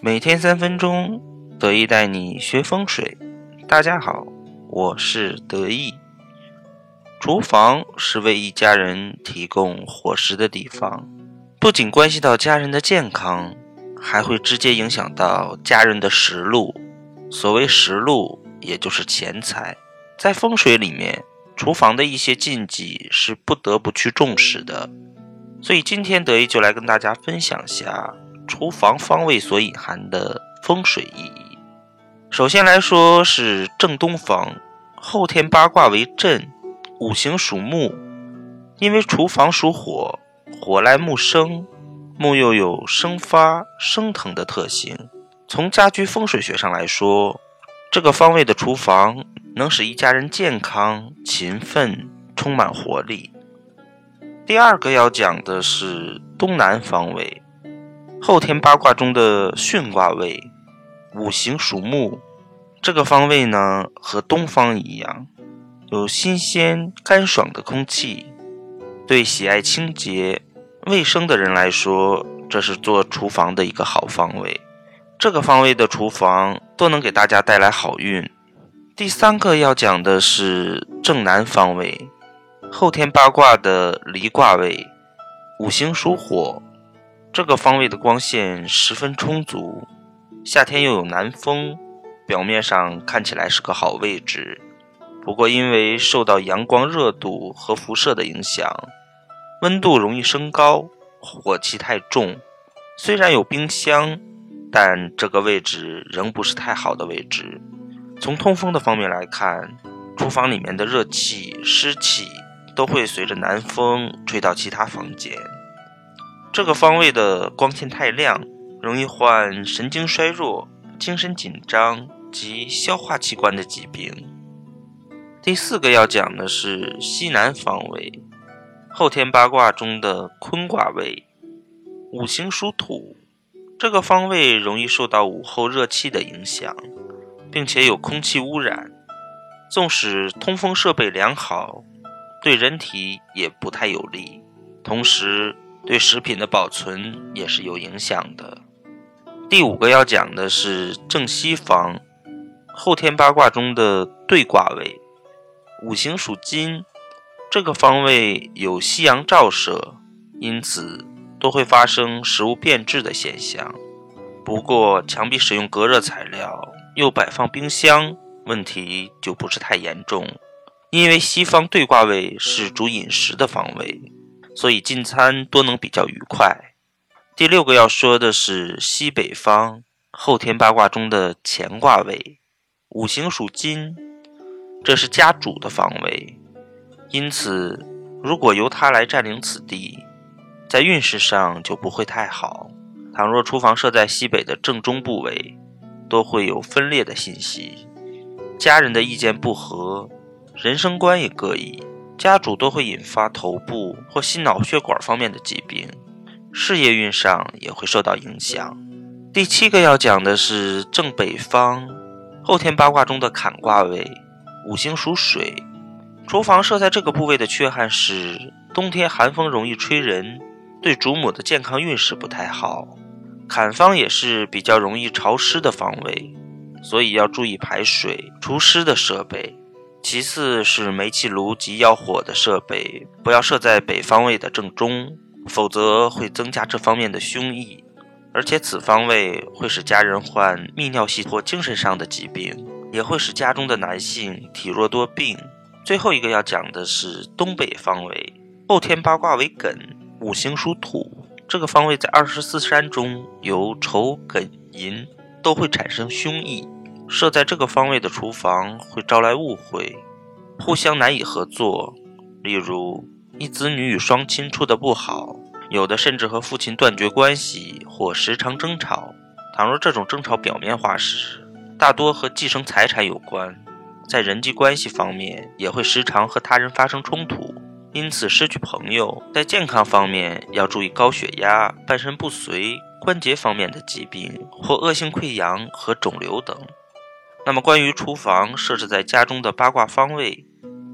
每天三分钟，得意带你学风水。大家好，我是得意。厨房是为一家人提供伙食的地方，不仅关系到家人的健康，还会直接影响到家人的食禄。所谓食禄，也就是钱财。在风水里面，厨房的一些禁忌是不得不去重视的。所以今天得意就来跟大家分享下。厨房方位所隐含的风水意义，首先来说是正东方，后天八卦为震，五行属木，因为厨房属火，火来木生，木又有生发、升腾的特性。从家居风水学上来说，这个方位的厨房能使一家人健康、勤奋、充满活力。第二个要讲的是东南方位。后天八卦中的巽卦位，五行属木，这个方位呢和东方一样，有新鲜干爽的空气。对喜爱清洁、卫生的人来说，这是做厨房的一个好方位。这个方位的厨房都能给大家带来好运。第三个要讲的是正南方位，后天八卦的离卦位，五行属火。这个方位的光线十分充足，夏天又有南风，表面上看起来是个好位置。不过因为受到阳光热度和辐射的影响，温度容易升高，火气太重。虽然有冰箱，但这个位置仍不是太好的位置。从通风的方面来看，厨房里面的热气、湿气都会随着南风吹到其他房间。这个方位的光线太亮，容易患神经衰弱、精神紧张及消化器官的疾病。第四个要讲的是西南方位，后天八卦中的坤卦位，五行属土，这个方位容易受到午后热气的影响，并且有空气污染。纵使通风设备良好，对人体也不太有利。同时，对食品的保存也是有影响的。第五个要讲的是正西方，后天八卦中的兑卦位，五行属金，这个方位有夕阳照射，因此都会发生食物变质的现象。不过墙壁使用隔热材料，又摆放冰箱，问题就不是太严重。因为西方兑卦位是主饮食的方位。所以进餐多能比较愉快。第六个要说的是西北方后天八卦中的乾卦位，五行属金，这是家主的方位，因此如果由他来占领此地，在运势上就不会太好。倘若厨房设在西北的正中部位，都会有分裂的信息，家人的意见不合，人生观也各异。家主都会引发头部或心脑血管方面的疾病，事业运上也会受到影响。第七个要讲的是正北方后天八卦中的坎卦位，五行属水，厨房设在这个部位的缺憾是冬天寒风容易吹人，对主母的健康运势不太好。坎方也是比较容易潮湿的方位，所以要注意排水除湿的设备。其次是煤气炉及要火的设备，不要设在北方位的正中，否则会增加这方面的凶意。而且此方位会使家人患泌尿系或精神上的疾病，也会使家中的男性体弱多病。最后一个要讲的是东北方位，后天八卦为艮，五行属土，这个方位在二十四山中有丑、艮、寅，都会产生凶意。设在这个方位的厨房会招来误会，互相难以合作。例如，一子女与双亲处得不好，有的甚至和父亲断绝关系或时常争吵。倘若这种争吵表面化时，大多和继承财产有关。在人际关系方面，也会时常和他人发生冲突，因此失去朋友。在健康方面，要注意高血压、半身不遂、关节方面的疾病或恶性溃疡和肿瘤等。那么，关于厨房设置在家中的八卦方位，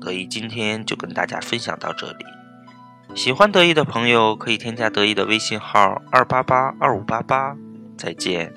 得意今天就跟大家分享到这里。喜欢得意的朋友可以添加得意的微信号二八八二五八八。再见。